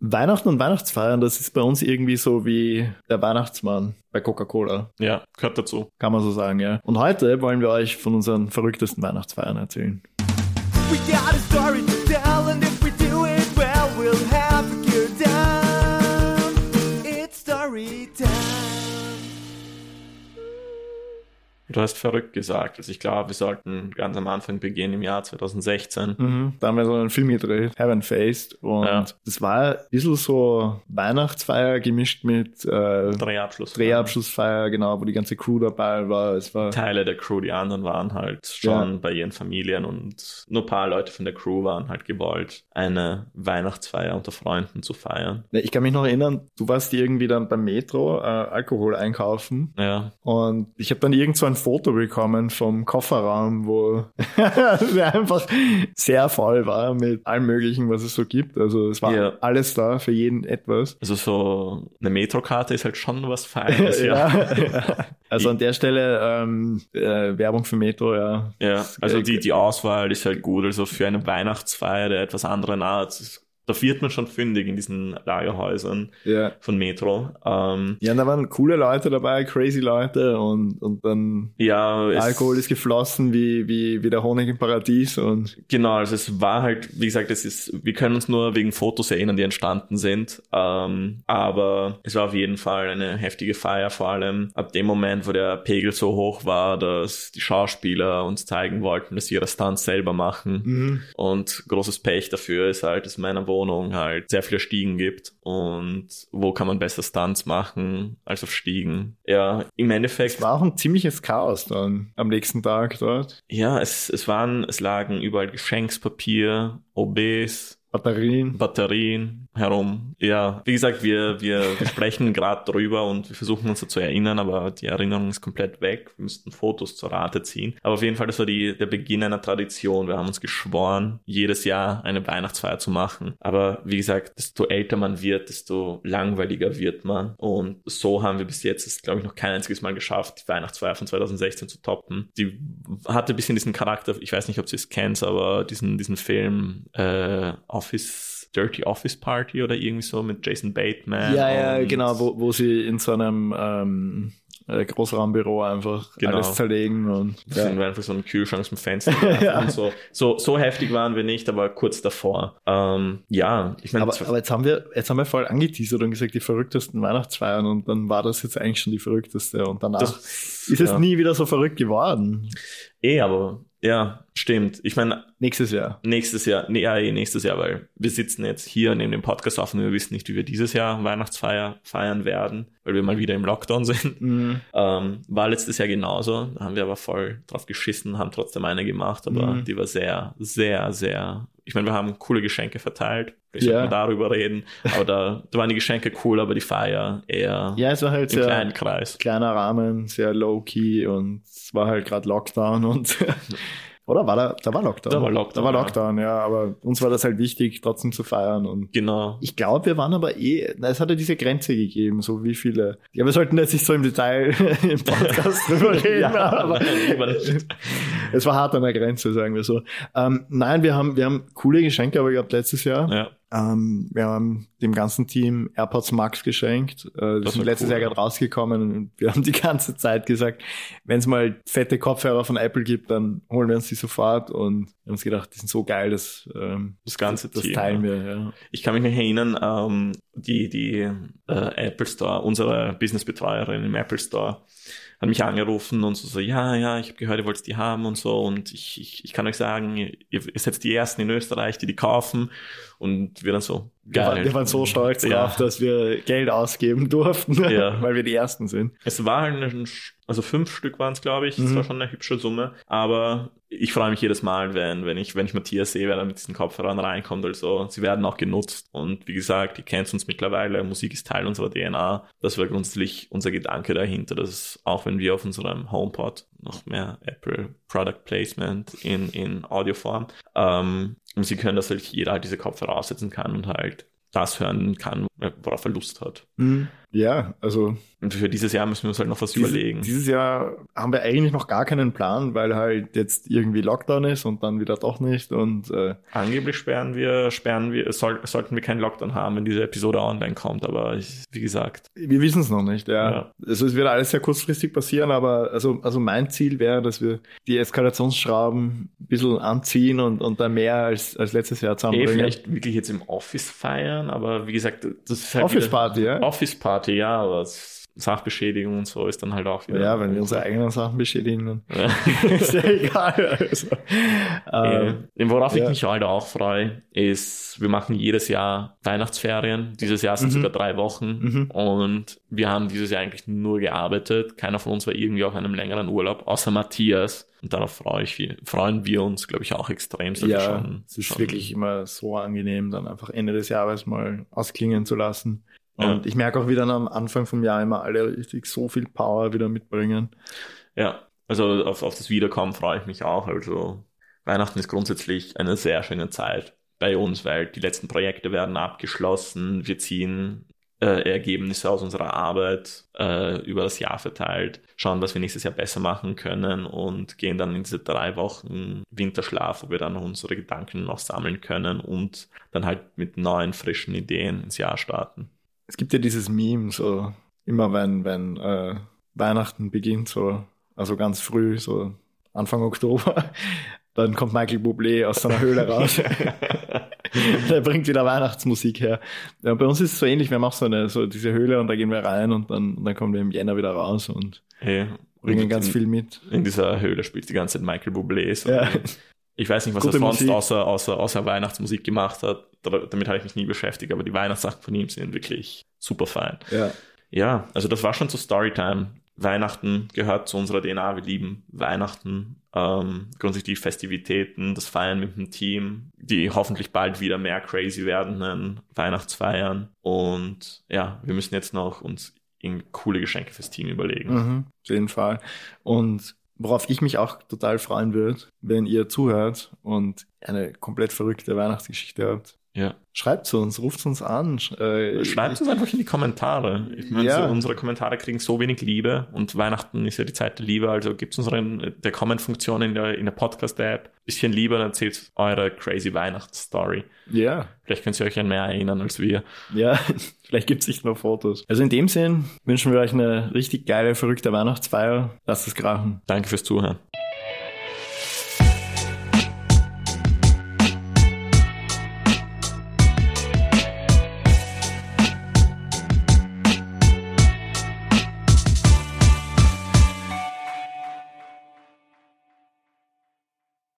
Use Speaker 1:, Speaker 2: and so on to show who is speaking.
Speaker 1: Weihnachten und Weihnachtsfeiern, das ist bei uns irgendwie so wie der Weihnachtsmann bei Coca-Cola.
Speaker 2: Ja, gehört dazu.
Speaker 1: Kann man so sagen, ja. Und heute wollen wir euch von unseren verrücktesten Weihnachtsfeiern erzählen. We got a story to tell and if
Speaker 2: Du hast verrückt gesagt. Also ich glaube, wir sollten ganz am Anfang beginnen im Jahr 2016.
Speaker 1: Mhm. Da haben wir so einen Film gedreht, Heaven Faced. Und ja. das war ein bisschen so Weihnachtsfeier gemischt mit äh,
Speaker 2: Drehabschlussfeier.
Speaker 1: Drehabschlussfeier, genau, wo die ganze Crew dabei war. Es war
Speaker 2: Teile der Crew, die anderen waren halt schon ja. bei ihren Familien und nur ein paar Leute von der Crew waren halt gewollt, eine Weihnachtsfeier unter Freunden zu feiern.
Speaker 1: Ich kann mich noch erinnern, du warst irgendwie dann beim Metro äh, Alkohol einkaufen.
Speaker 2: Ja.
Speaker 1: Und ich habe dann irgend so ein Foto bekommen vom Kofferraum, wo der einfach sehr voll war mit allem Möglichen, was es so gibt. Also es war ja. alles da, für jeden etwas.
Speaker 2: Also so eine Metrokarte ist halt schon was Feines, ja. ja.
Speaker 1: Also an der Stelle ähm, äh, Werbung für Metro, ja.
Speaker 2: Ja, also die, die Auswahl ist halt gut. Also für eine Weihnachtsfeier der etwas anderen Art da wird man schon fündig in diesen Lagerhäusern
Speaker 1: ja.
Speaker 2: von Metro.
Speaker 1: Ähm, ja, da waren coole Leute dabei, crazy Leute und, und dann
Speaker 2: ja,
Speaker 1: Alkohol ist geflossen wie, wie, wie der Honig im Paradies und
Speaker 2: genau, also es war halt, wie gesagt, es ist, wir können uns nur wegen Fotos erinnern, die entstanden sind, ähm, aber es war auf jeden Fall eine heftige Feier, vor allem ab dem Moment, wo der Pegel so hoch war, dass die Schauspieler uns zeigen wollten, dass sie ihre Stunts selber machen
Speaker 1: mhm.
Speaker 2: und großes Pech dafür ist halt, dass meiner Wohnung Wohnung halt sehr viele Stiegen gibt und wo kann man besser Stunts machen als auf Stiegen. Ja, im Endeffekt.
Speaker 1: Es war auch ein ziemliches Chaos dann am nächsten Tag dort.
Speaker 2: Ja, es, es waren, es lagen überall Geschenkspapier, OBs,
Speaker 1: Batterien.
Speaker 2: Batterien herum. Ja, wie gesagt, wir, wir, wir sprechen gerade drüber und wir versuchen uns zu erinnern, aber die Erinnerung ist komplett weg. Wir müssten Fotos zur Rate ziehen. Aber auf jeden Fall, das war die, der Beginn einer Tradition. Wir haben uns geschworen, jedes Jahr eine Weihnachtsfeier zu machen. Aber wie gesagt, desto älter man wird, desto langweiliger wird man. Und so haben wir bis jetzt glaube ich, noch kein einziges Mal geschafft, die Weihnachtsfeier von 2016 zu toppen. Die hatte ein bisschen diesen Charakter, ich weiß nicht, ob sie es kennt, aber diesen, diesen Film äh, Office, Dirty Office Party oder irgendwie so mit Jason Bateman.
Speaker 1: Ja, ja, genau, wo, wo sie in so einem ähm, äh, Großraumbüro einfach genau. alles zerlegen und
Speaker 2: ja. sind wir einfach so einen Kühlschrank zum Fenster ja. und so. so. So heftig waren wir nicht, aber kurz davor. Ähm, ja,
Speaker 1: ich meine. Aber, aber, jetzt haben wir jetzt haben wir voll angeteasert und gesagt, die verrücktesten Weihnachtsfeiern und dann war das jetzt eigentlich schon die verrückteste und danach das, ist es ja. nie wieder so verrückt geworden.
Speaker 2: Eh, aber ja, stimmt. Ich meine.
Speaker 1: Nächstes Jahr.
Speaker 2: Nächstes Jahr. Nee, ja, eh, nächstes Jahr, weil wir sitzen jetzt hier neben dem Podcast auf und wir wissen nicht, wie wir dieses Jahr Weihnachtsfeier feiern werden, weil wir mal wieder im Lockdown sind.
Speaker 1: Mhm.
Speaker 2: Ähm, war letztes Jahr genauso. Da haben wir aber voll drauf geschissen, haben trotzdem eine gemacht, aber mhm. die war sehr, sehr, sehr ich meine, wir haben coole Geschenke verteilt. Ich ja. sollten darüber reden. Aber da, da waren die Geschenke cool, aber die Feier eher
Speaker 1: ja, es war halt
Speaker 2: im kleinen Kreis.
Speaker 1: Kleiner Rahmen, sehr low-key und es war halt gerade Lockdown und Oder war da, da war Lockdown?
Speaker 2: Da war Lockdown.
Speaker 1: Da war Lockdown, ja. ja. Aber uns war das halt wichtig, trotzdem zu feiern. Und
Speaker 2: genau.
Speaker 1: Ich glaube, wir waren aber eh, na, es hat ja diese Grenze gegeben, so wie viele. Ja, wir sollten jetzt nicht so im Detail im Podcast drüber reden, ja, aber es war hart an der Grenze, sagen wir so. Ähm, nein, wir haben, wir haben coole Geschenke aber gehabt letztes Jahr.
Speaker 2: Ja.
Speaker 1: Ähm, wir haben dem ganzen Team AirPods Max geschenkt. Äh, das sind letztes cool, Jahr gerade rausgekommen und wir haben die ganze Zeit gesagt, wenn es mal fette Kopfhörer von Apple gibt, dann holen wir uns die sofort und wir haben uns gedacht, die sind so geil, dass ähm,
Speaker 2: das ganze
Speaker 1: das,
Speaker 2: das
Speaker 1: teilen wir. Ja.
Speaker 2: Ich kann mich noch erinnern, ähm, die die äh, Apple Store, unsere Businessbetreuerin im Apple Store hat mich angerufen und so, so ja, ja, ich habe gehört, ihr wollt die haben und so und ich, ich, ich kann euch sagen, ihr, ihr seid die Ersten in Österreich, die die kaufen und wir dann so,
Speaker 1: geil. Wir waren, wir waren so stolz ja. darauf, dass wir Geld ausgeben durften, ja. weil wir die Ersten sind.
Speaker 2: Es war halt also fünf Stück waren es, glaube ich. Das mhm. war schon eine hübsche Summe. Aber ich freue mich jedes Mal, wenn, wenn ich, wenn ich Matthias sehe, wer da mit diesen Kopfhörern reinkommt oder so. Sie werden auch genutzt. Und wie gesagt, ihr kennt uns mittlerweile. Musik ist Teil unserer DNA. Das war grundsätzlich unser Gedanke dahinter, dass auch wenn wir auf unserem HomePod noch mehr Apple Product Placement in, in Audioform, ähm, Musik hören, dass halt jeder halt diese Kopfhörer aussetzen kann und halt das hören kann, worauf er Lust hat.
Speaker 1: Mhm. Ja, also.
Speaker 2: Und für dieses Jahr müssen wir uns halt noch was
Speaker 1: diese,
Speaker 2: überlegen.
Speaker 1: Dieses Jahr haben wir eigentlich noch gar keinen Plan, weil halt jetzt irgendwie Lockdown ist und dann wieder doch nicht und äh,
Speaker 2: angeblich sperren wir, sperren wir, soll, sollten wir keinen Lockdown haben, wenn diese Episode online kommt, aber ich, wie gesagt.
Speaker 1: Wir wissen es noch nicht, ja. ja. Also es wird alles sehr kurzfristig passieren, aber also, also mein Ziel wäre, dass wir die Eskalationsschrauben ein bisschen anziehen und, und dann mehr als, als letztes Jahr zusammenbringen.
Speaker 2: Eh, vielleicht wirklich jetzt im Office feiern, aber wie gesagt, das
Speaker 1: ist halt Office Party, ja.
Speaker 2: Office Party, ja, aber Sachbeschädigung und so ist dann halt auch
Speaker 1: wieder. Ja, wenn wir unsere eigenen Sachen beschädigen, dann ja. ist ja egal. Also,
Speaker 2: ähm, worauf ja. ich mich halt auch freue, ist, wir machen jedes Jahr Weihnachtsferien. Dieses Jahr sind es mhm. sogar drei Wochen mhm. und wir haben dieses Jahr eigentlich nur gearbeitet. Keiner von uns war irgendwie auf einem längeren Urlaub, außer Matthias. Und darauf freue ich, freuen wir uns, glaube ich, auch extrem.
Speaker 1: Ja, schon, es ist schon wirklich immer so angenehm, dann einfach Ende des Jahres mal ausklingen zu lassen. Und ja. ich merke auch wieder am Anfang vom Jahr immer alle richtig so viel Power wieder mitbringen.
Speaker 2: Ja, also auf, auf das Wiederkommen freue ich mich auch. Also Weihnachten ist grundsätzlich eine sehr schöne Zeit bei uns, weil die letzten Projekte werden abgeschlossen. Wir ziehen äh, Ergebnisse aus unserer Arbeit äh, über das Jahr verteilt, schauen, was wir nächstes Jahr besser machen können und gehen dann in diese drei Wochen Winterschlaf, wo wir dann unsere Gedanken noch sammeln können und dann halt mit neuen, frischen Ideen ins Jahr starten
Speaker 1: es gibt ja dieses Meme, so immer wenn, wenn äh, Weihnachten beginnt, so, also ganz früh, so Anfang Oktober, dann kommt Michael Bublé aus seiner Höhle raus. der bringt wieder Weihnachtsmusik her. Ja, bei uns ist es so ähnlich, wir auch so eine, so diese Höhle und da gehen wir rein und dann, und dann kommen wir im Jänner wieder raus und hey, bringen ganz in, viel mit.
Speaker 2: In dieser Höhle spielt die ganze Zeit Michael Bublé. So ja. Ich weiß nicht, was Gute er sonst außer, außer, außer Weihnachtsmusik gemacht hat. Damit habe ich mich nie beschäftigt, aber die Weihnachtssachen von ihm sind wirklich super fein.
Speaker 1: Ja.
Speaker 2: Ja, also das war schon zu Storytime. Weihnachten gehört zu unserer DNA. Wir lieben Weihnachten. Ähm, grundsätzlich die Festivitäten, das Feiern mit dem Team, die hoffentlich bald wieder mehr crazy werdenden Weihnachtsfeiern. Und ja, wir müssen jetzt noch uns coole Geschenke fürs Team überlegen.
Speaker 1: Mhm, auf jeden Fall. Und worauf ich mich auch total freuen würde, wenn ihr zuhört und eine komplett verrückte Weihnachtsgeschichte habt.
Speaker 2: Ja.
Speaker 1: Schreibt zu uns, ruft uns an.
Speaker 2: Äh, Schreibt uns einfach in die Kommentare. Ich meine, ja. so, unsere Kommentare kriegen so wenig Liebe und Weihnachten ist ja die Zeit der Liebe, also gibt es unseren der Comment-Funktion in der, in der Podcast-App. Bisschen Liebe und erzählt eure crazy Weihnachtsstory.
Speaker 1: Ja.
Speaker 2: Vielleicht könnt ihr euch an mehr erinnern als wir.
Speaker 1: Ja, vielleicht gibt es nicht nur Fotos. Also in dem Sinn wünschen wir euch eine richtig geile, verrückte Weihnachtsfeier. Lasst es krachen.
Speaker 2: Danke fürs Zuhören.